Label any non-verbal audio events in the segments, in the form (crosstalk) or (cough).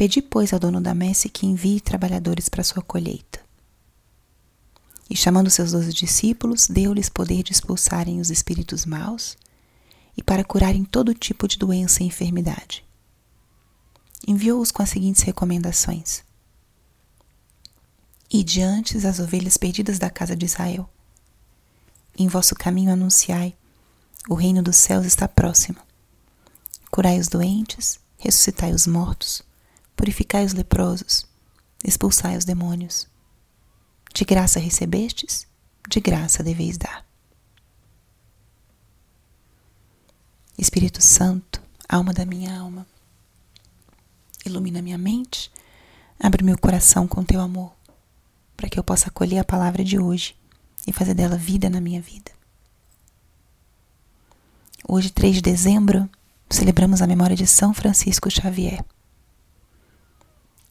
Pedi, pois, ao dono da messe que envie trabalhadores para sua colheita. E chamando seus doze discípulos, deu-lhes poder de expulsarem os espíritos maus e para curarem todo tipo de doença e enfermidade. Enviou-os com as seguintes recomendações: E diante as ovelhas perdidas da casa de Israel. Em vosso caminho anunciai: o reino dos céus está próximo. Curai os doentes, ressuscitai os mortos purificai os leprosos, expulsai os demônios. De graça recebestes, de graça deveis dar. Espírito Santo, alma da minha alma, ilumina minha mente, abre meu coração com teu amor, para que eu possa acolher a palavra de hoje e fazer dela vida na minha vida. Hoje, 3 de dezembro, celebramos a memória de São Francisco Xavier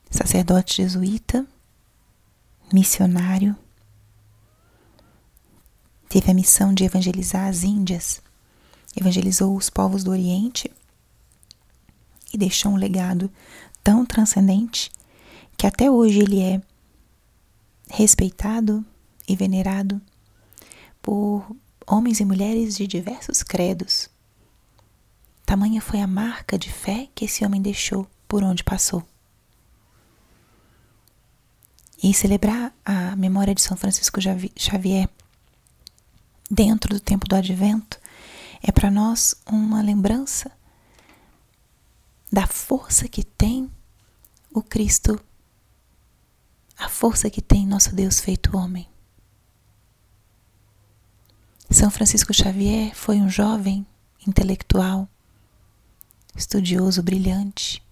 sacerdote jesuíta, missionário, teve a missão de evangelizar as Índias, evangelizou os povos do Oriente e deixou um legado tão transcendente que até hoje ele é respeitado e venerado por homens e mulheres de diversos credos. Tamanha foi a marca de fé que esse homem deixou por onde passou. E celebrar a memória de São Francisco Xavier dentro do tempo do advento é para nós uma lembrança da força que tem o Cristo, a força que tem nosso Deus feito homem. São Francisco Xavier foi um jovem intelectual, estudioso, brilhante,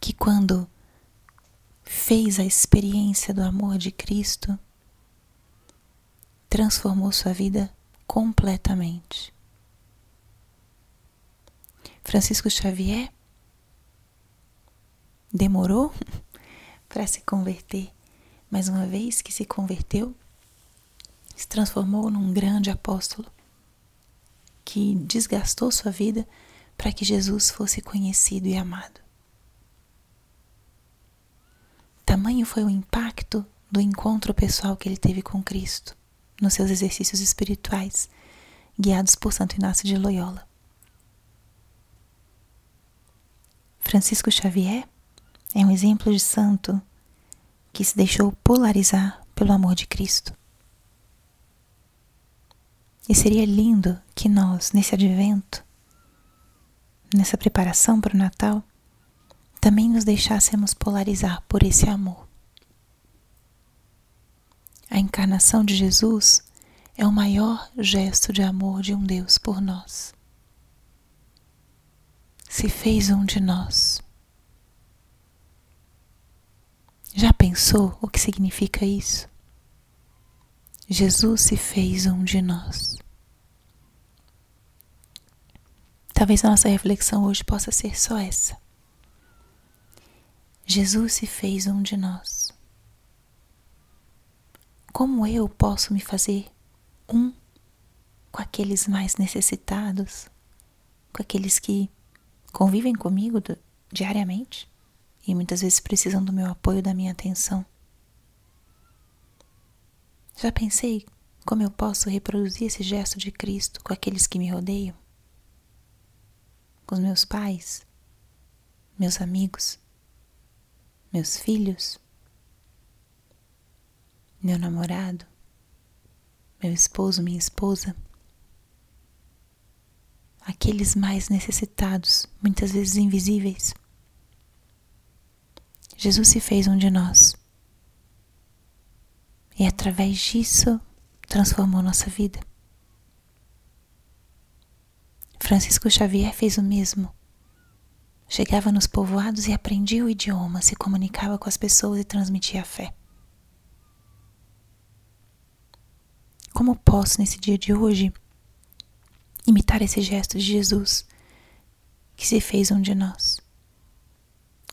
que quando fez a experiência do amor de Cristo, transformou sua vida completamente. Francisco Xavier demorou (laughs) para se converter, mas uma vez que se converteu, se transformou num grande apóstolo que desgastou sua vida para que Jesus fosse conhecido e amado. Tamanho foi o impacto do encontro pessoal que ele teve com Cristo nos seus exercícios espirituais, guiados por Santo Inácio de Loyola. Francisco Xavier é um exemplo de santo que se deixou polarizar pelo amor de Cristo. E seria lindo que nós, nesse advento, nessa preparação para o Natal, também nos deixássemos polarizar por esse amor. A encarnação de Jesus é o maior gesto de amor de um Deus por nós. Se fez um de nós. Já pensou o que significa isso? Jesus se fez um de nós. Talvez a nossa reflexão hoje possa ser só essa. Jesus se fez um de nós. Como eu posso me fazer um com aqueles mais necessitados, com aqueles que convivem comigo diariamente e muitas vezes precisam do meu apoio, da minha atenção? Já pensei como eu posso reproduzir esse gesto de Cristo com aqueles que me rodeiam? Com os meus pais, meus amigos, meus filhos, meu namorado, meu esposo, minha esposa, aqueles mais necessitados, muitas vezes invisíveis. Jesus se fez um de nós e através disso transformou nossa vida. Francisco Xavier fez o mesmo Chegava nos povoados e aprendia o idioma, se comunicava com as pessoas e transmitia a fé. Como posso, nesse dia de hoje, imitar esse gesto de Jesus que se fez um de nós?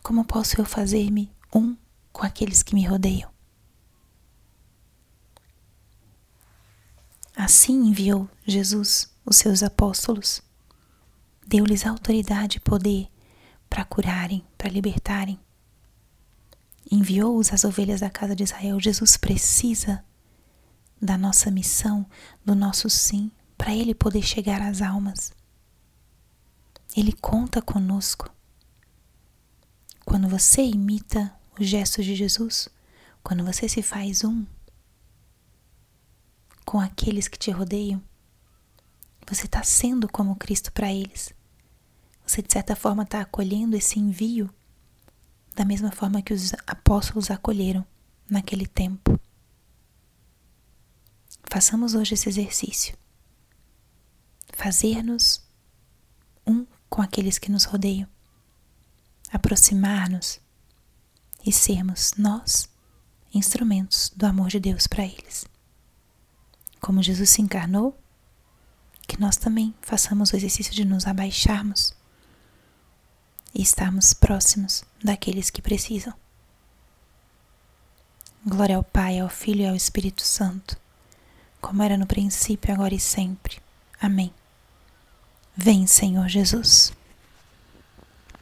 Como posso eu fazer-me um com aqueles que me rodeiam? Assim enviou Jesus os seus apóstolos, deu-lhes autoridade e poder para curarem, para libertarem. Enviou-os as ovelhas da casa de Israel. Jesus precisa da nossa missão, do nosso sim, para Ele poder chegar às almas. Ele conta conosco. Quando você imita os gestos de Jesus, quando você se faz um com aqueles que te rodeiam, você está sendo como Cristo para eles. Você, de certa forma, está acolhendo esse envio da mesma forma que os apóstolos acolheram naquele tempo. Façamos hoje esse exercício. Fazer-nos um com aqueles que nos rodeiam. Aproximar-nos e sermos nós instrumentos do amor de Deus para eles. Como Jesus se encarnou, que nós também façamos o exercício de nos abaixarmos e estarmos próximos daqueles que precisam. Glória ao Pai, ao Filho e ao Espírito Santo, como era no princípio, agora e sempre. Amém. Vem, Senhor Jesus.